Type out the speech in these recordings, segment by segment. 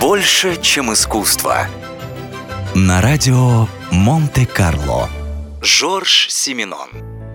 Больше, чем искусство. На радио Монте-Карло. Жорж Симинон.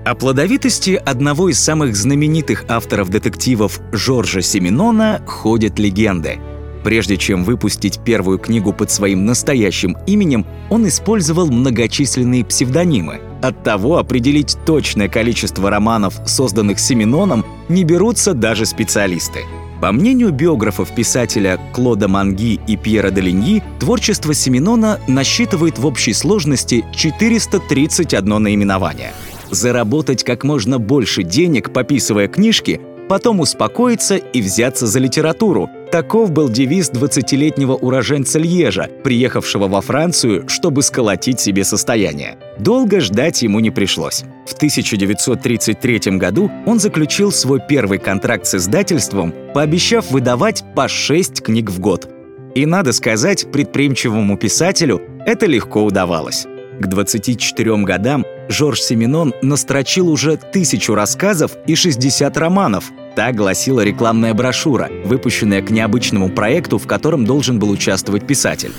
О плодовитости одного из самых знаменитых авторов детективов Жоржа Симинона ходят легенды. Прежде чем выпустить первую книгу под своим настоящим именем, он использовал многочисленные псевдонимы. Оттого определить точное количество романов, созданных Симиноном, не берутся даже специалисты. По мнению биографов писателя Клода Манги и Пьера Делиньи, творчество Семенона насчитывает в общей сложности 431 наименование. Заработать как можно больше денег, пописывая книжки, потом успокоиться и взяться за литературу. Таков был девиз 20-летнего уроженца Льежа, приехавшего во Францию, чтобы сколотить себе состояние. Долго ждать ему не пришлось. В 1933 году он заключил свой первый контракт с издательством, пообещав выдавать по 6 книг в год. И надо сказать, предприимчивому писателю это легко удавалось. К 24 годам Жорж Семенон настрочил уже тысячу рассказов и 60 романов. Так гласила рекламная брошюра, выпущенная к необычному проекту, в котором должен был участвовать писатель.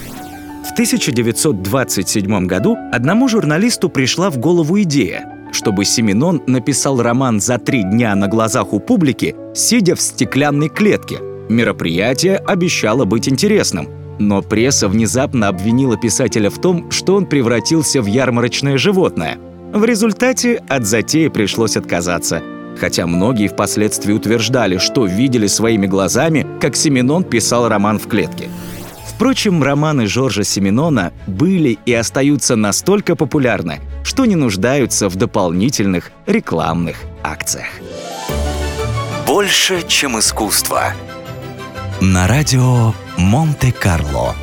В 1927 году одному журналисту пришла в голову идея, чтобы Семенон написал роман за три дня на глазах у публики, сидя в стеклянной клетке. Мероприятие обещало быть интересным. Но пресса внезапно обвинила писателя в том, что он превратился в ярмарочное животное. В результате от затеи пришлось отказаться. Хотя многие впоследствии утверждали, что видели своими глазами, как Семенон писал роман в клетке. Впрочем, романы Жоржа Семенона были и остаются настолько популярны, что не нуждаются в дополнительных рекламных акциях. Больше, чем искусство. На радио Монте-Карло.